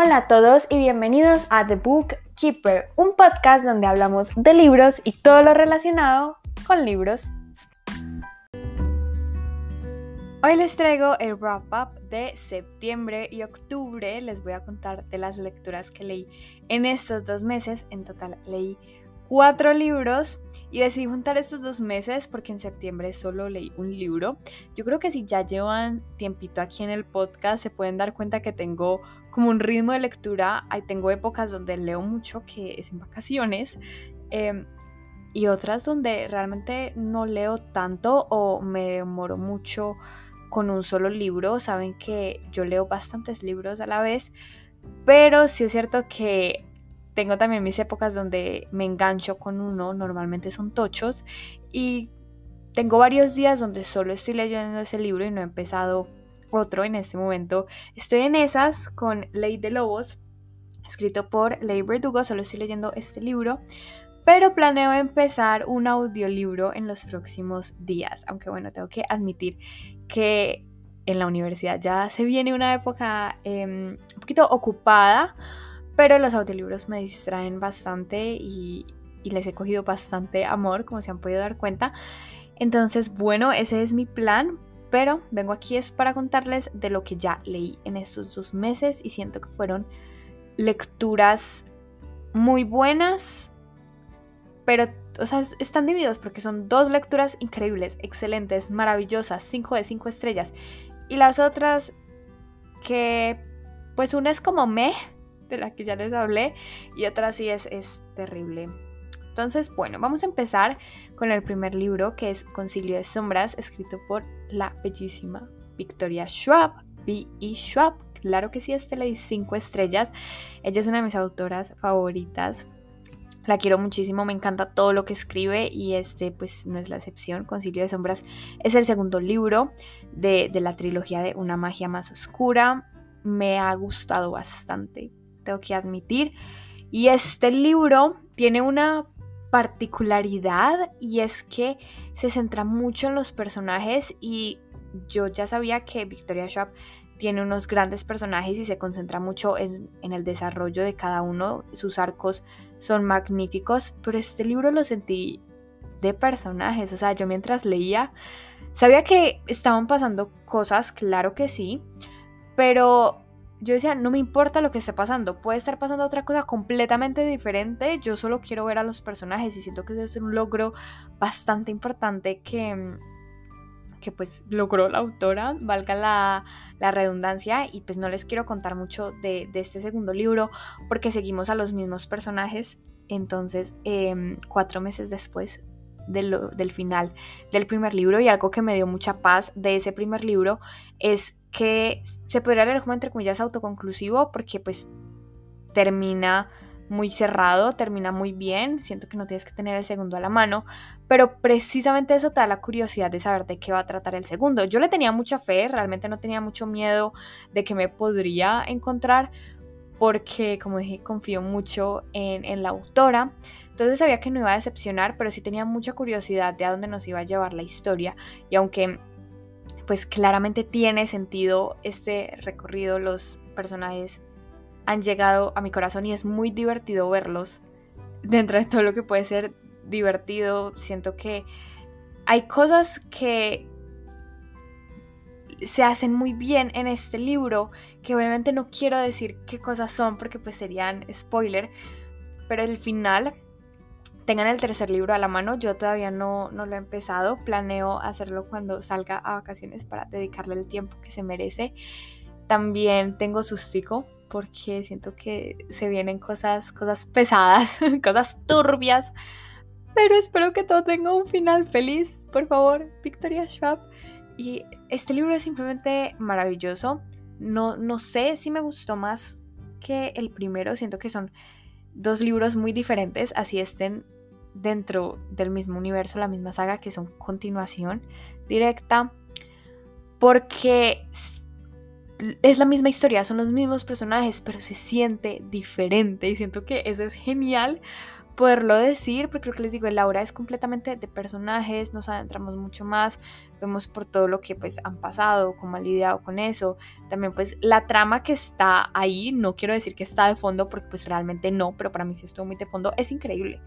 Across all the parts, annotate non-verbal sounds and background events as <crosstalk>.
Hola a todos y bienvenidos a The Book Keeper, un podcast donde hablamos de libros y todo lo relacionado con libros. Hoy les traigo el wrap up de septiembre y octubre. Les voy a contar de las lecturas que leí en estos dos meses. En total leí cuatro libros y decidí juntar estos dos meses porque en septiembre solo leí un libro. Yo creo que si ya llevan tiempito aquí en el podcast se pueden dar cuenta que tengo como un ritmo de lectura. Ahí tengo épocas donde leo mucho que es en vacaciones. Em, y otras donde realmente no leo tanto o me demoro mucho con un solo libro. Saben que yo leo bastantes libros a la vez, pero sí es cierto que tengo también mis épocas donde me engancho con uno, normalmente son tochos, y tengo varios días donde solo estoy leyendo ese libro y no he empezado otro en este momento. Estoy en esas con Ley de Lobos, escrito por Ley Verdugo, solo estoy leyendo este libro, pero planeo empezar un audiolibro en los próximos días, aunque bueno, tengo que admitir que en la universidad ya se viene una época em, un poquito ocupada pero los audiolibros me distraen bastante y, les he cogido bastante amor, como se han podido dar cuenta. Entonces, bueno, ese es mi plan, pero vengo aquí es para contarles de lo que ya leí en estos dos meses y siento que fueron lecturas muy buenas, pero, o sea, están divididos porque son dos lecturas increíbles, excelentes, maravillosas, 5 de 5 estrellas. Y las otras que, pues una es como me, de la que ya les hablé, y otra sí es, es terrible. Entonces, bueno, vamos a empezar con el primer libro que es Concilio de Sombras, escrito por la bellísima Victoria Schwab, B.E. Schwab. Claro que sí, este le di 5 estrellas. Ella es una de mis autoras favoritas. La quiero muchísimo, me encanta todo lo que escribe y este pues no es la excepción. Concilio de Sombras es el segundo libro de la trilogía de Una magia más oscura. Me ha gustado bastante tengo que admitir. Y este libro tiene una particularidad y es que se centra mucho en los personajes y yo ya sabía que Victoria Schwab tiene unos grandes personajes y se concentra mucho en, en, el desarrollo de cada uno. Sus arcos son magníficos, pero este libro lo sentí de personajes. O sea, yo mientras leía, sabía que estaban pasando cosas, claro que sí, pero yo decía, no me importa lo que esté pasando, puede estar pasando otra cosa completamente diferente, yo solo quiero ver a los personajes y siento que eso es un logro bastante importante que, que pues logró la autora, valga la, redundancia, y pues no les quiero contar mucho de, este segundo libro porque seguimos a los mismos personajes, entonces em, cuatro meses después del final del primer libro y algo que me dio mucha paz de ese primer libro es que se podría leer como entre comillas autoconclusivo porque pues termina muy cerrado, termina muy bien, siento que no tienes que tener el segundo a la mano, pero precisamente eso te da la curiosidad de saber de qué va a tratar el segundo. Yo le tenía mucha fe, realmente no tenía mucho miedo de que me podría encontrar, porque como dije, confío mucho en, en la autora, entonces sabía que no iba a decepcionar, pero sí tenía mucha curiosidad de a dónde nos iba a llevar la historia, y aunque pues claramente tiene sentido este recorrido, los personajes han llegado a mi corazón y es muy divertido verlos dentro de todo lo que puede ser divertido. Siento que hay cosas que se hacen muy bien en este libro, que obviamente no quiero decir qué cosas son porque pues serían spoiler, pero el final tengan el tercer libro a la mano. Yo todavía no, no lo he empezado. Planeo hacerlo cuando salga a vacaciones para dedicarle el tiempo que se merece. También tengo sustico porque siento que se vienen cosas, cosas pesadas, <laughs> cosas turbias. Pero espero que todo tenga un final feliz. Por favor, Victoria Schwab. Y este libro es simplemente maravilloso. No, no sé si me gustó más que el primero. Siento que son dos libros muy diferentes, así estén dentro del mismo universo, la misma saga, que son continuación directa, porque es la misma historia, son los mismos personajes, pero se siente diferente y siento que eso es genial poderlo decir, porque lo que les digo, el aura es completamente de personajes, nos adentramos mucho más, vemos por todo lo que pues han pasado, cómo han lidiado con eso, también pues la trama que está ahí, no quiero decir que está de fondo, porque pues realmente no, pero para mí sí estuvo muy de fondo, es increíble.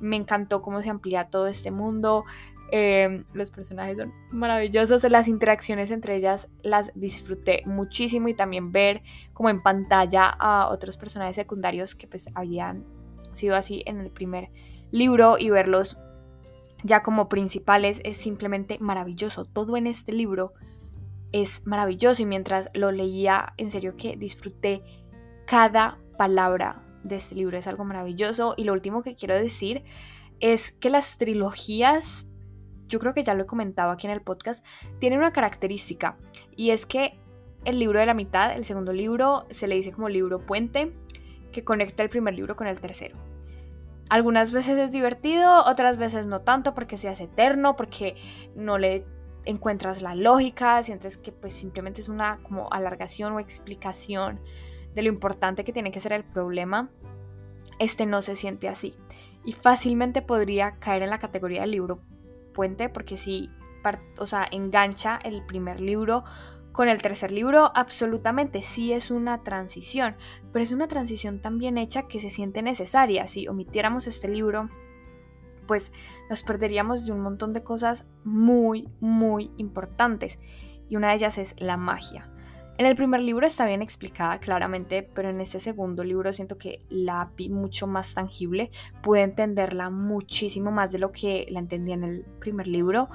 Me encantó cómo se amplía todo este mundo, em, los personajes son maravillosos, las interacciones entre ellas las disfruté muchísimo y también ver como en pantalla a otros personajes secundarios que pues habían sido así en el primer libro y verlos ya como principales es simplemente maravilloso. Todo en este libro es maravilloso y mientras lo leía, en serio que disfruté cada palabra de este libro. Es algo maravilloso. Y lo último que quiero decir es que las trilogías, yo creo que ya lo he comentado aquí en el podcast, tienen una característica y es que el libro de la mitad, el segundo libro, se le dice como libro puente que conecta el primer libro con el tercero. Algunas veces es divertido, otras veces no tanto porque se eterno, porque no le encuentras la lógica, sientes que pues simplemente es una como alargación o explicación de lo importante que tiene que ser el problema. Este no se siente así y fácilmente podría caer en la categoría del libro puente porque si, o sea, engancha el primer libro con el tercer libro, absolutamente sí es una transición, pero es una transición tan bien hecha que se siente necesaria. Si omitiéramos este libro, pues nos perderíamos de un montón de cosas muy, muy importantes. Y una de ellas es la magia. En el primer libro está bien explicada claramente, pero en este segundo libro siento que la vi mucho más tangible. Pude entenderla muchísimo más de lo que la entendía en el primer libro.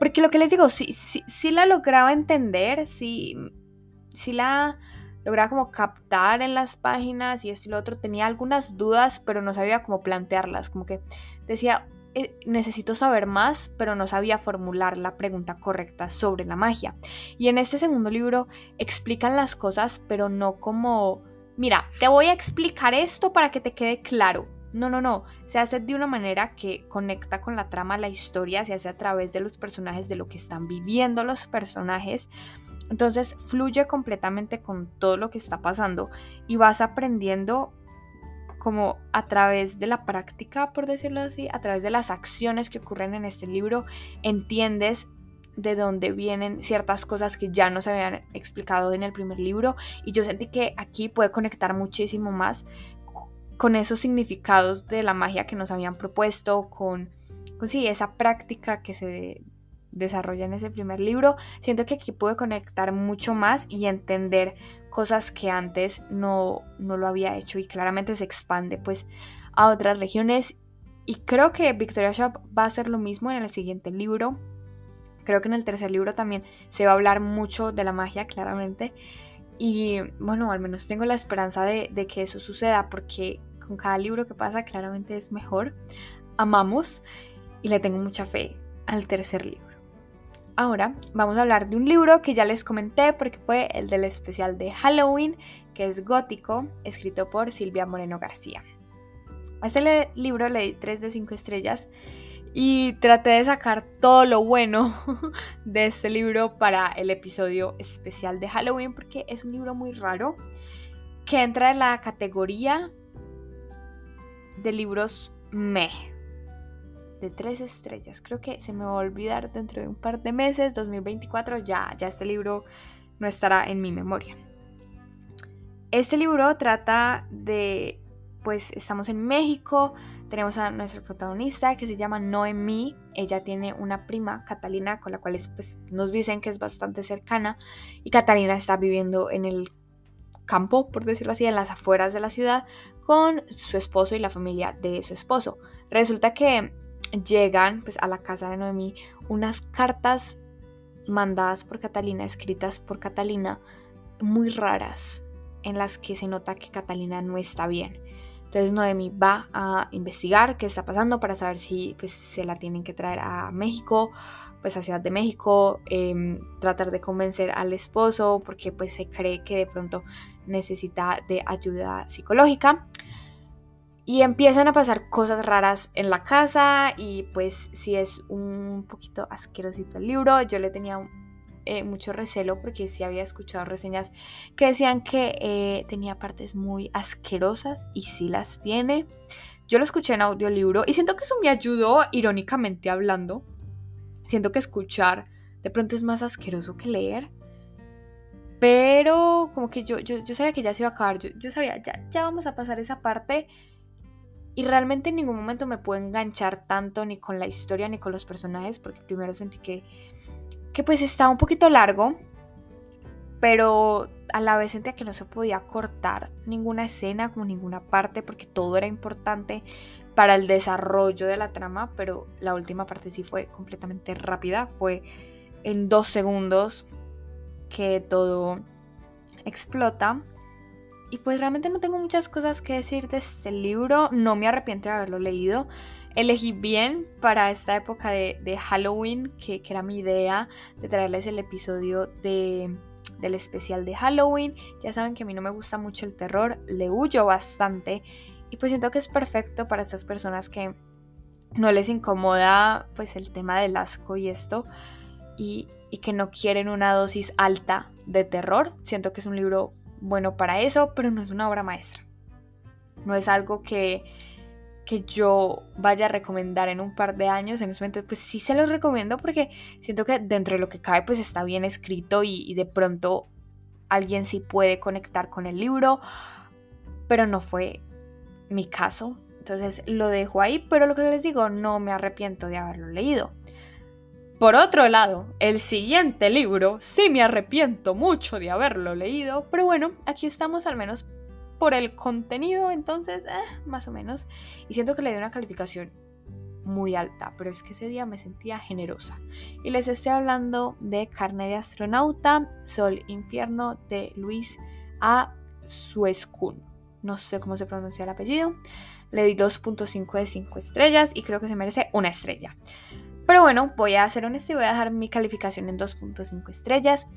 Porque lo que les digo, sí, sí, la lograba entender, sí, sí la lograba como captar en las páginas y esto y lo otro. Tenía algunas dudas, pero no sabía cómo plantearlas. Como que decía, eh, necesito saber más, pero no sabía formular la pregunta correcta sobre la magia. Y en este segundo libro explican las cosas, pero no como, mira, te voy a explicar esto para que te quede claro. No, no, no. Se hace de una manera que conecta con la trama, la historia, se hace a través de los personajes, de lo que están viviendo los personajes. Entonces fluye completamente con todo lo que está pasando y vas aprendiendo como a través de la práctica, por decirlo así, a través de las acciones que ocurren en este libro, entiendes de dónde vienen ciertas cosas que ya no se habían explicado en el primer libro. Y yo sentí que aquí puede conectar muchísimo más con esos significados de la magia que nos habían propuesto, con, sí, esa práctica que se desarrolla en ese primer libro, siento que aquí pude conectar mucho más y entender cosas que antes no, no lo había hecho y claramente se expande pues a otras regiones y creo que Victoria Shop va a hacer lo mismo en el siguiente libro. Creo que en el tercer libro también se va a hablar mucho de la magia, claramente. Y bueno, al menos tengo la esperanza de, que eso suceda porque con cada libro que pasa claramente es mejor. Amamos y le tengo mucha fe al tercer libro. Ahora vamos a hablar de un libro que ya les comenté porque fue el del especial de Halloween, que es Gótico, escrito por Silvia Moreno García. A este libro le di 3 de 5 estrellas y traté de sacar todo lo bueno <laughs> de este libro para el episodio especial de Halloween porque es un libro muy raro que entra en la categoría de libros me de tres estrellas. Creo que se me va a olvidar dentro de un par de meses, 2024, ya, ya este libro no estará en mi memoria. Este libro trata de pues estamos en México, tenemos a nuestra protagonista que se llama Noemí, ella tiene una prima, Catalina, con la cual pues, nos dicen que es bastante cercana y Catalina está viviendo en el campo, por decirlo así, en las afueras de la ciudad con su esposo y la familia de su esposo. Resulta que llegan pues a la casa de Noemí unas cartas mandadas por Catalina, escritas por Catalina, muy raras, en las que se nota que Catalina no está bien. Entonces Noemi va a investigar qué está pasando para saber si pues, se la tienen que traer a México, pues a Ciudad de México, em, tratar de convencer al esposo porque pues se cree que de pronto necesita de ayuda psicológica. Y empiezan a pasar cosas raras en la casa y pues si es un poquito asquerosito el libro, yo le tenía eh, mucho recelo porque sí había escuchado reseñas que decían que eh, tenía partes muy asquerosas y sí las tiene. yo lo escuché en audiolibro y siento que eso me ayudó irónicamente hablando. Siento que escuchar de pronto es más asqueroso que leer. Pero como que yo, yo, sabía que ya se iba a acabar, yo, sabía, ya, ya vamos a pasar esa parte. Y realmente en ningún momento me pude enganchar tanto ni con la historia ni con los personajes, porque primero sentí que, que pues estaba un poquito largo, pero a la vez sentía que no se podía cortar ninguna escena, como ninguna parte, porque todo era importante para el desarrollo de la trama, pero la última parte sí fue completamente rápida, fue en dos segundos que todo explota. Y pues realmente no tengo muchas cosas que decir de este libro, no me arrepiento de haberlo leído. Elegí bien para esta época de, Halloween, que, era mi idea de traerles el episodio de, del especial de Halloween. Ya saben que a mí no me gusta mucho el terror, le huyo bastante. Y pues siento que es perfecto para estas personas que no les incomoda pues el tema del asco y esto y, que no quieren una dosis alta de terror. Siento que es un libro bueno para eso, pero no es una obra maestra. No es algo que, que yo vaya a recomendar en un par de años. En ese momento, pues sí se los recomiendo porque siento que dentro de lo que cabe, pues está bien escrito y, y de pronto alguien sí puede conectar con el libro, pero no fue mi caso. Entonces lo dejo ahí, pero lo que les digo, no me arrepiento de haberlo leído. Por otro lado, el siguiente libro sí me arrepiento mucho de haberlo leído, pero bueno, aquí estamos al menos por el contenido, entonces, eh, más o menos. Y siento que le di una calificación muy alta, pero es que ese día me sentía generosa. Y les estoy hablando de Carne de Astronauta, Sol Infierno de Luis A. Suescun. No sé cómo se pronuncia el apellido. Le di 2.5 de 5 estrellas y creo que se merece una estrella. Pero bueno, voy a ser honesta y voy a dejar mi calificación en 2.5 estrellas.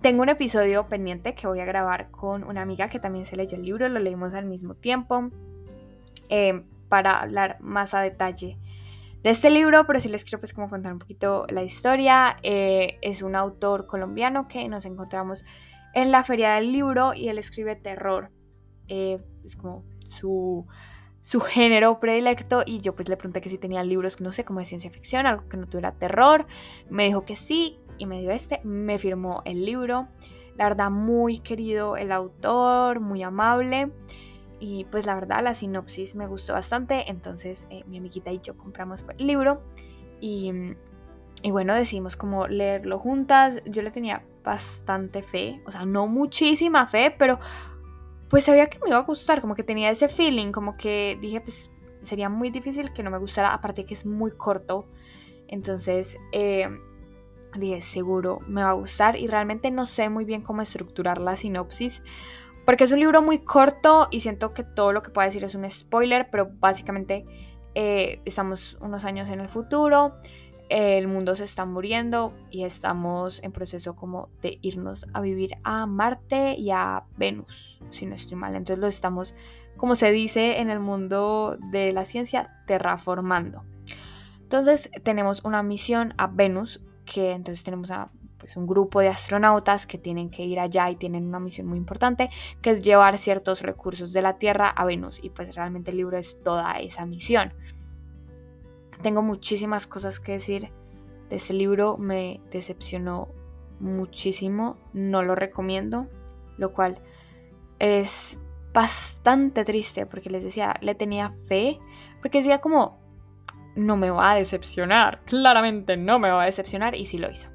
Tengo un episodio pendiente que voy a grabar con una amiga que también se leyó el libro, lo leímos al mismo tiempo, eh, para hablar más a detalle de este libro, pero sí les quiero pues como contar un poquito la historia. Eh, es un autor colombiano que nos encontramos en la feria del libro y él escribe terror. Eh, es como su su género predilecto y yo pues le pregunté que si tenía libros, no sé, como de ciencia ficción, algo que no tuviera terror. Me dijo que sí y me dio este, me firmó el libro. La verdad, muy querido el autor, muy amable. Y pues la verdad, la sinopsis me gustó bastante. Entonces eh, mi amiguita y yo compramos el libro. Y, y bueno, decidimos como leerlo juntas. Yo le tenía bastante fe, o sea, no muchísima fe, pero pues sabía que me iba a gustar, como que tenía ese feeling, como que dije, pues sería muy difícil que no me gustara, aparte que es muy corto. Entonces eh, dije, seguro me va a gustar y realmente no sé muy bien cómo estructurar la sinopsis. Porque es un libro muy corto y siento que todo lo que pueda decir es un spoiler, pero básicamente eh, estamos unos años en el futuro el mundo se está muriendo y estamos en proceso como de irnos a vivir a Marte y a Venus, si no estoy mal. Entonces lo estamos, como se dice en el mundo de la ciencia, terraformando. Entonces tenemos una misión a Venus, que entonces tenemos a pues, un grupo de astronautas que tienen que ir allá y tienen una misión muy importante, que es llevar ciertos recursos de la Tierra a Venus. Y pues realmente el libro es toda esa misión. Tengo muchísimas cosas que decir de este libro, me decepcionó muchísimo, no lo recomiendo, lo cual es bastante triste porque les decía, le tenía fe, porque decía como, no me va a decepcionar, claramente no me va a decepcionar y sí lo hizo.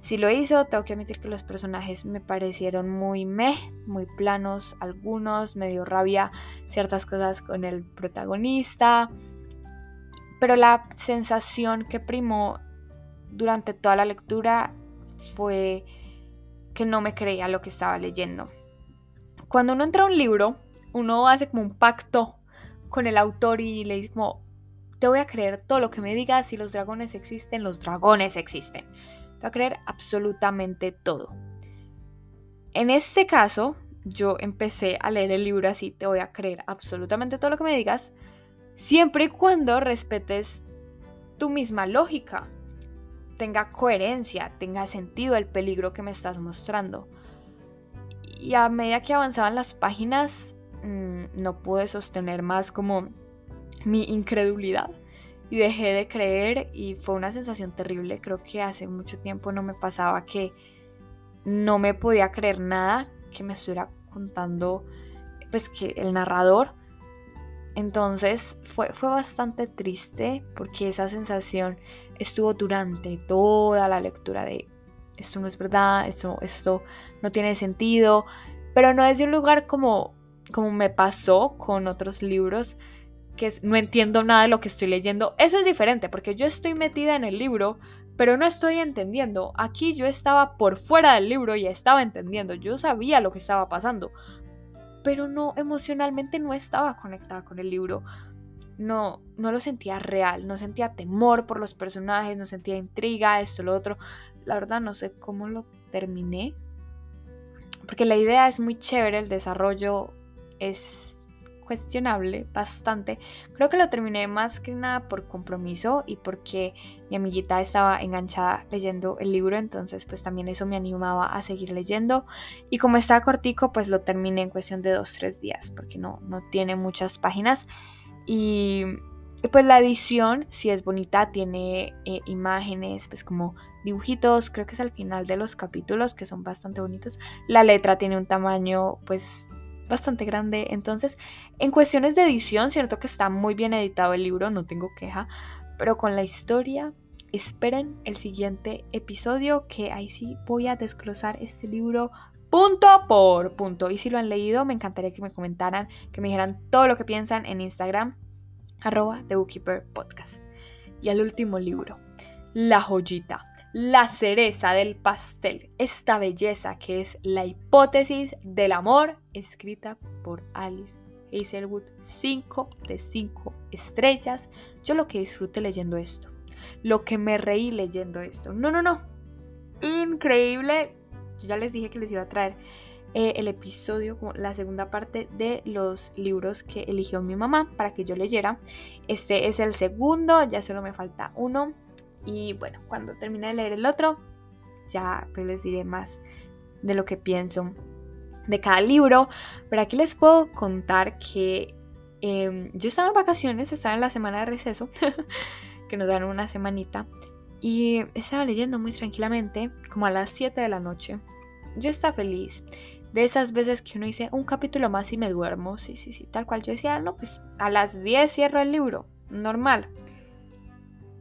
Si lo hizo, tengo que admitir que los personajes me parecieron muy meh, muy planos, algunos, me dio rabia ciertas cosas con el protagonista, pero la sensación que primó durante toda la lectura fue que no me creía lo que estaba leyendo. Cuando uno entra a un libro, uno hace como un pacto con el autor y le dice te voy a creer todo lo que me digas, si los dragones existen, los dragones existen. Te voy a creer absolutamente todo. En este caso, yo empecé a leer el libro así, te voy a creer absolutamente todo lo que me digas, siempre y cuando respetes tu misma lógica, tenga coherencia, tenga sentido el peligro que me estás mostrando. Y a medida que avanzaban las páginas, mm, no pude sostener más como mi incredulidad y dejé de creer y fue una sensación terrible. Creo que hace mucho tiempo no me pasaba que no me podía creer nada que me estuviera contando pues que el narrador. Entonces fue, fue bastante triste porque esa sensación estuvo durante toda la lectura de esto no es verdad, esto, esto no tiene sentido, pero no es de un lugar como, como me pasó con otros libros que no entiendo nada de lo que estoy leyendo. Eso es diferente porque yo estoy metida en el libro, pero no estoy entendiendo. Aquí yo estaba por fuera del libro y estaba entendiendo. Yo sabía lo que estaba pasando, pero no emocionalmente no estaba conectada con el libro. No, no lo sentía real, no sentía temor por los personajes, no sentía intriga, esto, lo otro. La verdad no sé cómo lo terminé. Porque la idea es muy chévere, el desarrollo es cuestionable bastante. Creo que lo terminé más que nada por compromiso y porque mi amiguita estaba enganchada leyendo el libro, entonces pues también eso me animaba a seguir leyendo. Y como está cortico, pues lo terminé en cuestión de dos, tres días, porque no, no tiene muchas páginas. Y, pues la edición, si es bonita, tiene eh, imágenes, pues como dibujitos, creo que es al final de los capítulos que son bastante bonitos. La letra tiene un tamaño pues bastante grande. Entonces, en cuestiones de edición, cierto que está muy bien editado el libro, no tengo queja, pero con la historia, esperen el siguiente episodio que ahí sí voy a desglosar este libro punto por punto. Y si lo han leído, me encantaría que me comentaran, que me dijeran todo lo que piensan en Instagram, arroba The Bookkeeper Podcast. Y al último libro, La Joyita la cereza del pastel, esta belleza que es la hipótesis del amor, escrita por Alice Hazelwood, 5 de 5 estrellas. Yo lo que disfruté leyendo esto, lo que me reí leyendo esto. No, no, no. Increíble. Yo ya les dije que les iba a traer eh, el episodio, la segunda parte de los libros que eligió mi mamá para que yo leyera. Este es el segundo, ya solo me falta uno. Y bueno, cuando termine de leer el otro, ya pues les diré más de lo que pienso de cada libro. Pero aquí les puedo contar que em, yo estaba en vacaciones, estaba en la semana de receso, <laughs> que nos dan una semanita, y estaba leyendo muy tranquilamente, como a las 7 de la noche. Yo estaba feliz. De esas veces que uno dice un capítulo más y me duermo, sí, sí, sí, tal cual. Yo decía, no, pues a las 10 cierro el libro, normal.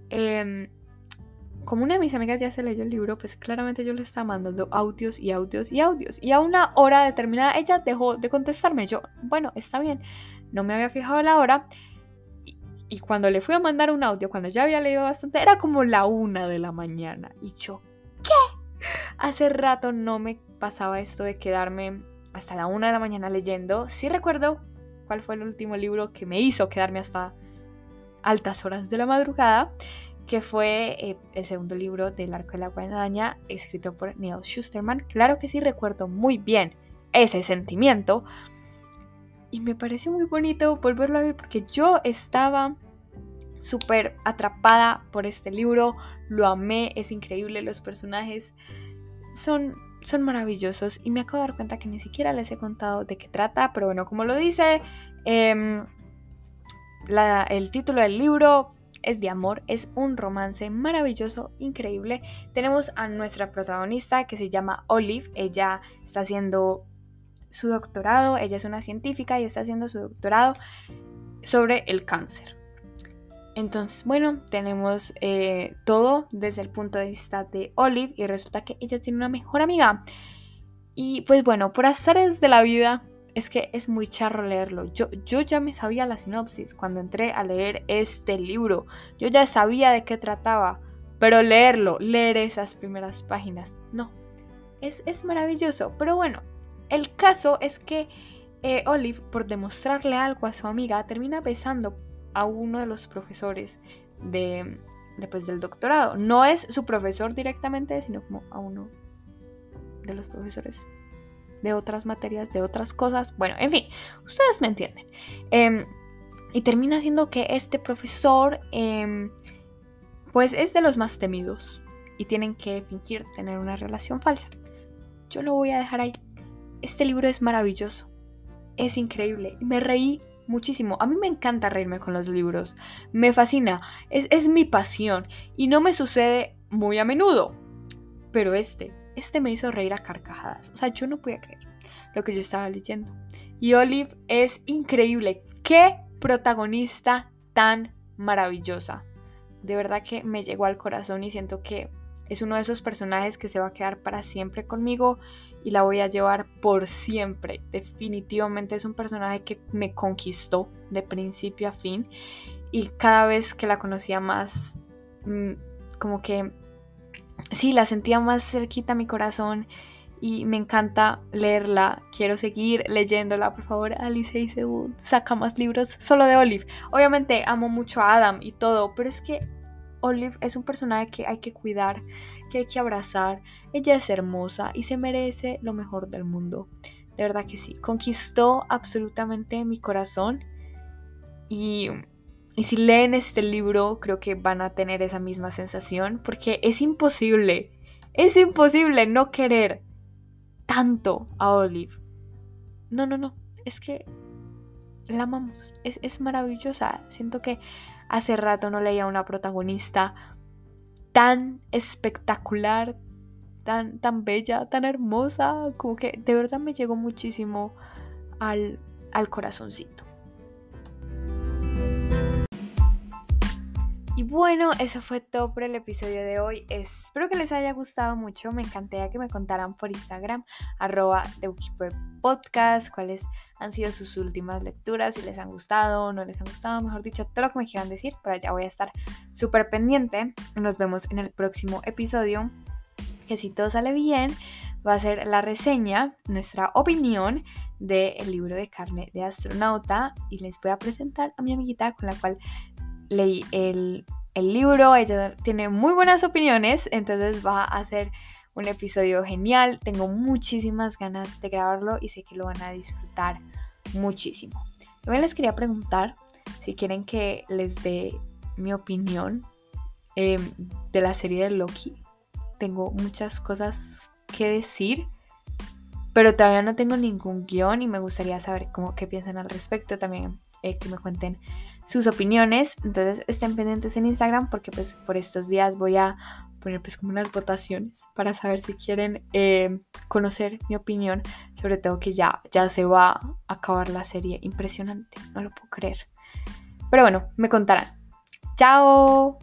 Eh, como una de mis amigas ya se leyó el libro, pues claramente yo le estaba mandando audios y audios y audios. Y a una hora determinada ella dejó de contestarme. Yo, bueno, está bien, no me había fijado la hora. Y, cuando le fui a mandar un audio, cuando ya había leído bastante, era como la una de la mañana. Y yo, ¿qué? Hace rato no me pasaba esto de quedarme hasta la una de la mañana leyendo. Sí recuerdo cuál fue el último libro que me hizo quedarme hasta altas horas de la madrugada que fue eh, el segundo libro del Arco de la Guadaña, escrito por Neil Schusterman. Claro que sí recuerdo muy bien ese sentimiento. Y me pareció muy bonito volverlo a ver porque yo estaba súper atrapada por este libro. Lo amé, es increíble, los personajes son, son maravillosos. Y me acabo de dar cuenta que ni siquiera les he contado de qué trata, pero bueno, como lo dice em, el título del libro, es de amor, es un romance maravilloso, increíble. Tenemos a nuestra protagonista que se llama Olive, ella está haciendo su doctorado, ella es una científica y está haciendo su doctorado sobre el cáncer. Entonces, bueno, tenemos eh, todo desde el punto de vista de Olive y resulta que ella tiene una mejor amiga. Y pues bueno, por azares de la vida, es que es muy charro leerlo. Yo, yo ya me sabía la sinopsis cuando entré a leer este libro. Yo ya sabía de qué trataba. Pero leerlo, leer esas primeras páginas, no. Es, es maravilloso. Pero bueno, el caso es que eh, Olive, por demostrarle algo a su amiga, termina besando a uno de los profesores de, después del doctorado. No es su profesor directamente, sino como a uno de los profesores de otras materias, de otras cosas. Bueno, en fin, ustedes me entienden. Em, y termina siendo que este profesor, em, pues es de los más temidos y tienen que fingir tener una relación falsa. Yo lo voy a dejar ahí. Este libro es maravilloso. es increíble. Me reí muchísimo. A mí me encanta reírme con los libros. Me fascina. Es, es mi pasión. Y no me sucede muy a menudo. Pero este, este me hizo reír a carcajadas. O sea, yo no podía creer lo que yo estaba leyendo. Y Olive es increíble. Qué protagonista tan maravillosa. De verdad que me llegó al corazón y siento que es uno de esos personajes que se va a quedar para siempre conmigo y la voy a llevar por siempre. Definitivamente es un personaje que me conquistó de principio a fin y cada vez que la conocía más, mm, como que sí, la sentía más cerquita a mi corazón y me encanta leerla. Quiero seguir leyéndola, por favor. Alice y saca más libros solo de Olive. Obviamente amo mucho a Adam y todo, pero es que Olive es un personaje que hay que cuidar, que hay que abrazar. Ella es hermosa y se merece lo mejor del mundo. De verdad que sí. Conquistó absolutamente mi corazón. Y, y si leen este libro, creo que van a tener esa misma sensación. Porque es imposible. Es imposible no querer tanto a Olive. No, no, no. Es que la amamos. Es, es maravillosa. Siento que hace rato no leía una protagonista tan espectacular, tan, tan bella, tan hermosa. Como que de verdad me llegó muchísimo al, al corazoncito. Y bueno, eso fue todo por el episodio de hoy. Espero que les haya gustado mucho. Me encantaría que me contaran por Instagram, arroba de Podcast, cuáles han sido sus últimas lecturas, si les han gustado, no les han gustado, mejor dicho, todo lo que me quieran decir. Pero ya voy a estar súper pendiente. Nos vemos en el próximo episodio. Que si todo sale bien, va a ser la reseña, nuestra opinión del libro de carne de astronauta. Y les voy a presentar a mi amiguita con la cual leí el, libro, ella tiene muy buenas opiniones, entonces va a ser un episodio genial, tengo muchísimas ganas de grabarlo y sé que lo van a disfrutar muchísimo. También les quería preguntar si quieren que les dé mi opinión em, de la serie de Loki. Tengo muchas cosas que decir, pero todavía no tengo ningún guion y me gustaría saber cómo qué piensan al respecto. También eh, que me cuenten sus opiniones. Entonces estén pendientes en Instagram porque pues por estos días voy a poner pues como unas votaciones para saber si quieren eh, conocer mi opinión. Sobre todo que ya, ya se va a acabar la serie. Impresionante, no lo puedo creer. Pero bueno, me contarán. ¡Chao!